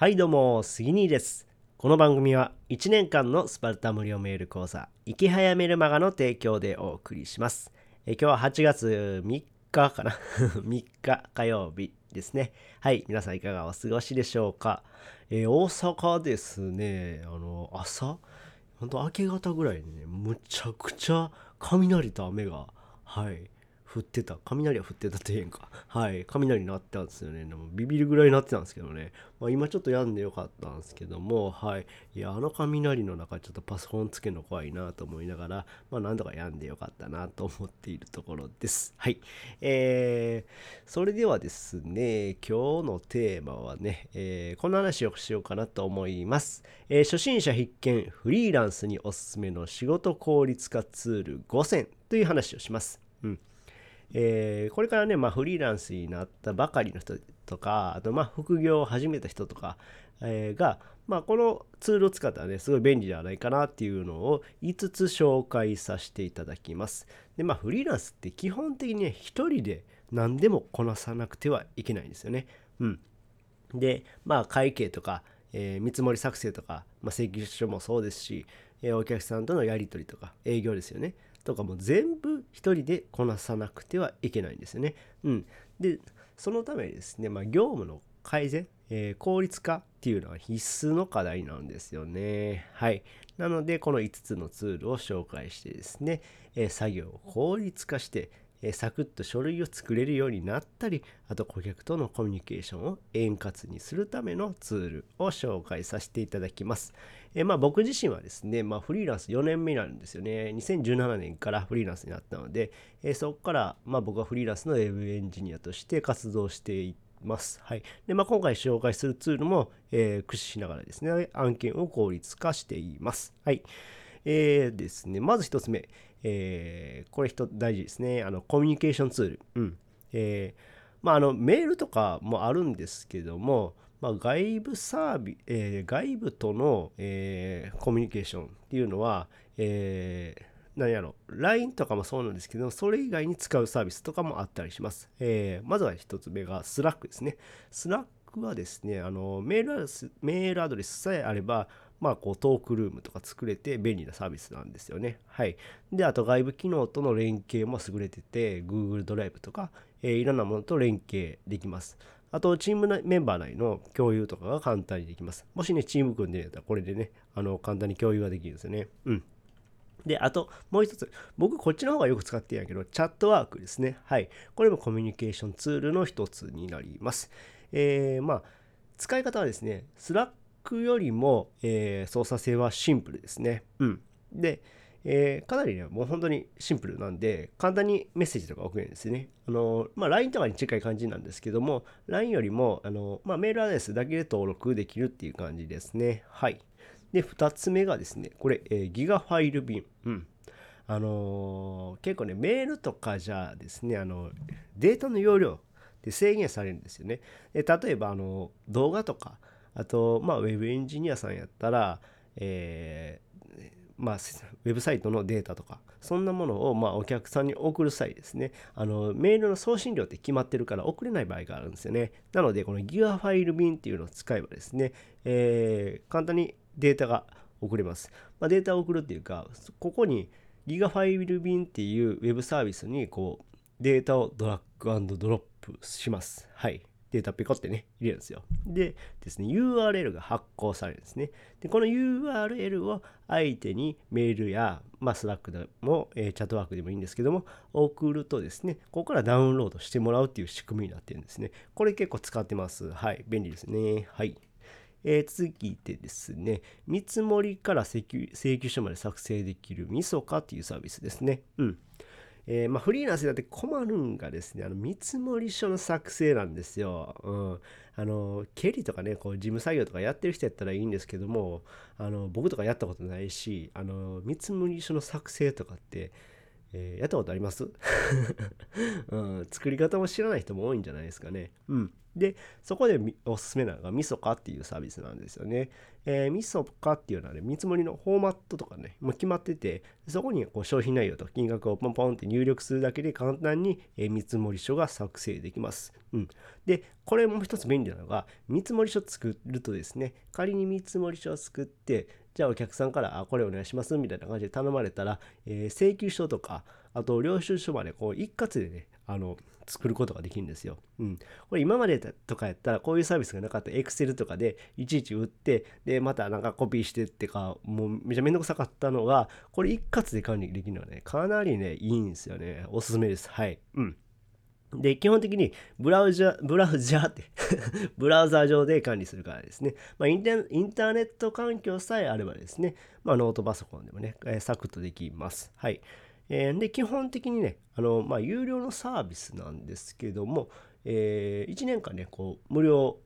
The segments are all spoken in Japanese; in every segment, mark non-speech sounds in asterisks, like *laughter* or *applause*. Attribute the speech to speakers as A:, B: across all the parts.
A: はいどうも、杉兄です。この番組は1年間のスパルタ無料メール講座、生き早メルマガの提供でお送りします。え今日は8月3日かな *laughs* ?3 日火曜日ですね。はい、皆さんいかがお過ごしでしょうか？え大阪ですね、あの、朝、ほんと明け方ぐらいにね、むちゃくちゃ雷と雨が、はい、降ってた。雷は降ってたって言えんか。*laughs* はい。雷鳴ってたんですよね。でもビビるぐらい鳴ってたんですけどね。まあ今ちょっと病んでよかったんですけども、はい。いや、あの雷の中ちょっとパソコンつけるの怖いなと思いながら、まあなんとか病んでよかったなと思っているところです。はい。えー、それではですね、今日のテーマはね、えーこんな話をしようかなと思います。えー初心者必見、フリーランスにおすすめの仕事効率化ツール5選という話をします。うん。えーこれからね、まあ、フリーランスになったばかりの人とか、あと、まあ、副業を始めた人とか、えーが、まあ、このツールを使ったらね、すごい便利ではないかなっていうのを5つ紹介させていただきます。で、まあ、フリーランスって基本的にね、一人で何でもこなさなくてはいけないんですよね。うん。で、まあ、会計とか、えー見積もり作成とか、まあ、請求書もそうですし、えーお客さんとのやり取りとか、営業ですよね。とかも全部一人でこなさなくてはいけないんですよね。うん。で、そのためにですね、まあ、業務の改善、えー効率化っていうのは必須の課題なんですよね。はい。なので、この5つのツールを紹介してですね、えー作業を効率化して、えーサクッと書類を作れるようになったり、あと顧客とのコミュニケーションを円滑にするためのツールを紹介させていただきます。えまあ僕自身はですね、まあフリーランス4年目なんですよね。2017年からフリーランスになったので、えそこからまあ僕はフリーランスのウェブエンジニアとして活動しています。はい。で、まあ今回紹介するツールも、えー駆使しながらですね、案件を効率化しています。はい。えーですね、まず一つ目、えーこれ大事ですね。あの、コミュニケーションツール。うん。えーまあ、あの、メールとかもあるんですけども、まあ、外部サービス、えー外部との、えーコミュニケーションっていうのは、えー何やろ、LINE とかもそうなんですけど、それ以外に使うサービスとかもあったりします。えーまずは一つ目が Slack ですね。Slack はですね、あのメールアドレスメールアドレスさえあれば、まあ、こうトークルームとか作れて便利なサービスなんですよね。はい。で、あと外部機能との連携も優れてて、Google ドライブとか、えーいろんなものと連携できます。あと、チームメンバー内の共有とかが簡単にできます。もしね、チーム組んでるやったら、これでね、あの、簡単に共有ができるんですよね。うん。で、あと、もう一つ。僕、こっちの方がよく使ってるんやけど、チャットワークですね。はい。これもコミュニケーションツールの一つになります。えー、まあ、使い方はですね、スラックよりも、えー操作性はシンプルですね。うん。で、えーかなりね、もう本当にシンプルなんで、簡単にメッセージとか送れるんですよね。あの、まあ、LINE とかに近い感じなんですけども、LINE よりも、あの、まあ、メールアドレスだけで登録できるっていう感じですね。はい。で、2つ目がですね、これ、えーギガファイル便。うん。あのー結構ね、メールとかじゃですね、あの、データの容量で制限されるんですよね。で例えば、あの、動画とか、あと、まあ、ウェブエンジニアさんやったら、えーまあ、ウェブサイトのデータとか、そんなものを、まあ、お客さんに送る際ですね、あの、メールの送信量って決まってるから送れない場合があるんですよね。なので、このギガファイル便っていうのを使えばですね、えー簡単にデータが送れます。まあ、データを送るっていうか、ここにギガファイル便っていうウェブサービスに、こう、データをドラッグドロップします。はい。データペコってね、入れるんですよ。でですね、URL が発行されるんですね。で、この URL を相手にメールや、まあ、スラックでも、えーチャットワークでもいいんですけども、送るとですね、ここからダウンロードしてもらうっていう仕組みになってるんですね。これ結構使ってます。はい。便利ですね。はい。えー次でですね、見積もりから請求請求書まで作成できるみそかっていうサービスですね。うん。えーまあ、フリーランスだって困るんがですね、あの見積書の作成なんですよ。うん。あの、経理とかね、こう事務作業とかやってる人やったらいいんですけども、あの、僕とかやったことないし、あの、見積書の作成とかって、えーやったことあります、*laughs* うん、作り方も知らない人も多いんじゃないですかね。うん。で、そこでおすすめなのがみそかっていうサービスなんですよね。えー、みそかっていうのはね、見積もりのフォーマットとかね、もう決まってて、そこにこう商品内容と金額をポンポンって入力するだけで簡単に、え、見積もり書が作成できます。うん。で、これもう一つ便利なのが、見積もり書作るとですね、仮に見積もり書を作って、じゃあお客さんから、あ、これお願いしますみたいな感じで頼まれたら、えー、請求書とか、あと領収書までこう一括でね、あの、作ることができるんですよ。うん。これ今までとかやったらこういうサービスがなかった Excel とかでいちいち打ってでまたなんかコピーしてってかもうめちゃめんどくさかったのがこれ一括で管理できるのはねかなりねいいんですよね。おすすめです。はい。うん。で、基本的にブラウザ、ブラウザってブラウザ上で管理するからですね。まあインターネット環境さえあればですね、まあノートパソコンでもね、えー、サクッとできます。はい。えー、で、基本的にね、あの、まあ、有料のサービスなんですけども、えー、1年間ね、こう、無料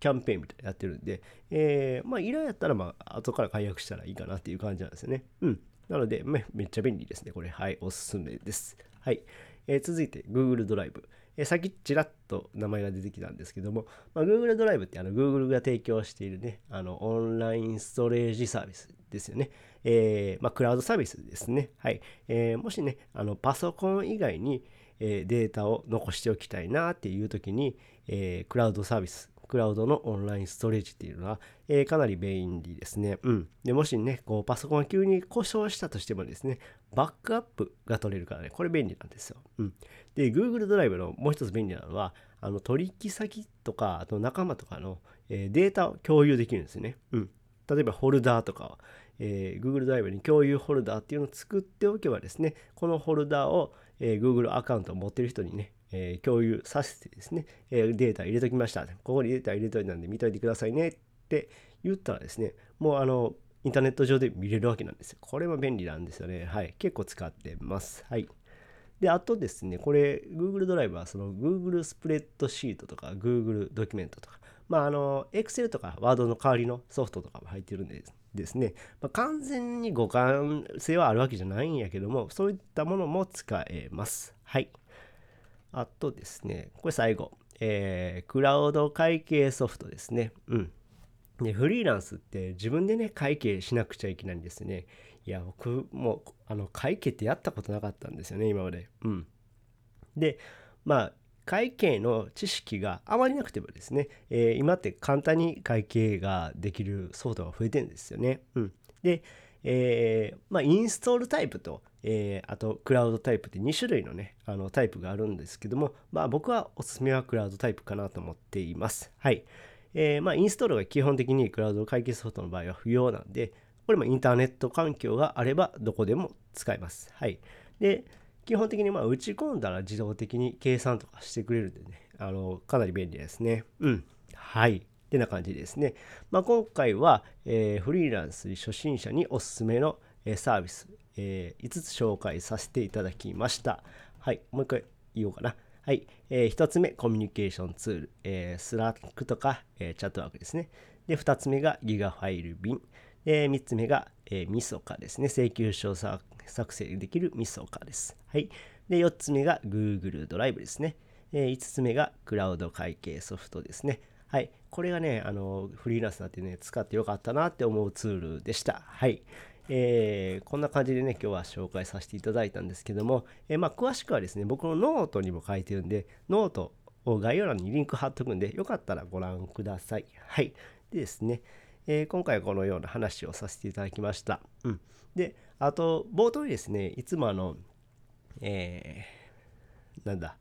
A: キャンペーンみたいなやってるんで、えー、まあ、依頼やったら、まあ、後から解約したらいいかなっていう感じなんですよね。うん。なので、めめっちゃ便利ですね。これ、はい、おすすめです。はい。えー、続いて、Google ドライブ。え、さっきちらっと名前が出てきたんですけども、まあ、Google ドライブってあの Google が提供しているね、あのオンラインストレージサービスですよね。えー、まあ、クラウドサービスですね。はい。えー、もしね、あのパソコン以外に、え、データを残しておきたいなっていう時に、えクラウドサービス、クラウドのオンラインストレージっていうのは、えかなり便利ですね。うん。で、もしね、こうパソコンが急に故障したとしてもですね、バックアップが取れるからね、これ便利なんですよ。うん。で、Google ドライブのもう一つ便利なのは、あの取引先とか、あと仲間とかの、えデータを共有できるんですね。うん。例えばホルダーとかえー、Google ドライブに共有ホルダーっていうのを作っておけばですね、このホルダーを、えー、Google アカウントを持ってる人にね、えー、共有させてですね、えー、データ入れときました。ここにデータ入れといたんで見といてくださいねって言ったらですね、もうあの、インターネット上で見れるわけなんですよ。これも便利なんですよね。はい。結構使ってます。はい。で、あとですね、これ、Google ドライブはその Google スプレッドシートとか Google ドキュメントとか、まあ、あの、Excel とか Word の代わりのソフトとかも入ってるんでですね、まあ、完全に互換性はあるわけじゃないんやけども、そういったものも使えます。はい。あとですね、これ最後、えー、クラウド会計ソフトですね。うん。で、フリーランスって自分でね、会計しなくちゃいけないんですね。いや、僕もあの会計ってやったことなかったんですよね、今まで。うん。で、まあ、会計の知識があまりなくてもですね、えー、今って簡単に会計ができるソフトが増えてるんですよね。うん、で、えー、まあ、インストールタイプと、えー、あとクラウドタイプって2種類のね、あのタイプがあるんですけども、まあ、僕はおすすめはクラウドタイプかなと思っています。はい。えー、まあ、インストールが基本的にクラウド会計ソフトの場合は不要なんで、これもインターネット環境があればどこでも使えます。はい。で、基本的にまあ打ち込んだら自動的に計算とかしてくれるんでね、あの、かなり便利ですね。うん。はい。ってな感じですね。まあ、今回は、えー、フリーランス初心者におすすめの、えー、サービス、えー、5つ紹介させていただきました。はい。もう一回言おうかな。はい。えー、1つ目、コミュニケーションツール、えー、 Slack とか、えー、 Chatwork ですね。で、2つ目がギガファイル便。で、3つ目が、えー、 Misoca ですね。請求書作成できる Misoca です。はい。で、4つ目が Google ドライブですね。えー、5つ目がクラウド会計ソフトですね。はい。これがね、あの、フリーランスになってね、使ってよかったなって思うツールでした。はい。えー、こんな感じでね、今日は紹介させていただいたんですけども、えー、まあ、詳しくはですね、僕のノートにも書いてるんで、ノートを概要欄にリンク貼っとくんで、よかったらご覧ください。はい。でですね、えー、今回はこのような話をさせていただきました。うん。で、あと、冒頭にですね、いつもあの、えー、なんだ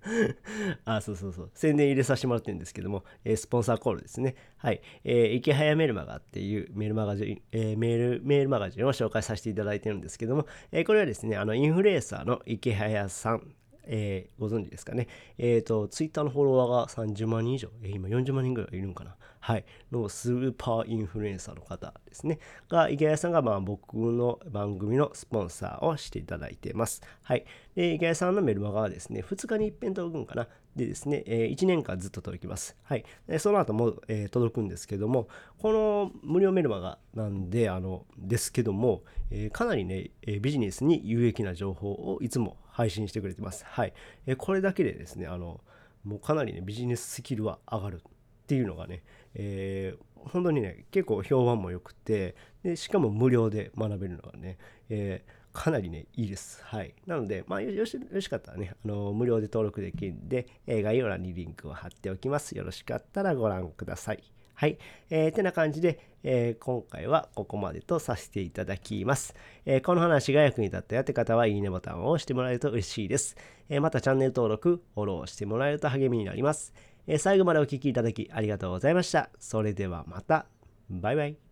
A: *laughs* あ、そうそうそう。宣伝入れさせてもらってるんですけども、えー、スポンサーコールですね。はい。えー、池早メルマガっていうメールマガジン、えー、メール、メールマガジンを紹介させていただいてるんですけども、え、これはですね、あの、インフルエンサーの池早さんえー、ご存知ですかね。えっ、ー、と、ツイッターのフォロワーが30万人以上、えー、今40万人ぐらいいるんかな。はい。のスーパーインフルエンサーの方ですね。が、池谷さんがまあ僕の番組のスポンサーをしていただいてます。はい。で、池谷さんのメルマガはですね、2日に一遍届くんかな。でですね、えー、1年間ずっと届きます。はい。でその後も、えー、届くんですけども、この無料メルマガなんで、あの、ですけども、えー、かなりね、えビジネスに有益な情報をいつも配信してくれてます。はい。えこれだけでですね、あの、もうかなりねビジネススキルは上がるっていうのがね、えー、本当にね結構評判も良くてでしかも無料で学べるのがね、えーかなりね、いいです。はい。なので、まあ、よしよしかったらね、あの無料で登録できるんで、概要欄にリンクを貼っておきます。よろしかったらご覧ください。はい。えー、てな感じで、えー、今回はここまでとさせていただきます。えー、この話が役に立ったよって方は、いいねボタンを押してもらえると嬉しいです。えー、またチャンネル登録、フォローしてもらえると励みになります。え最後までお聴きいただきありがとうございました。それではまた。バイバイ。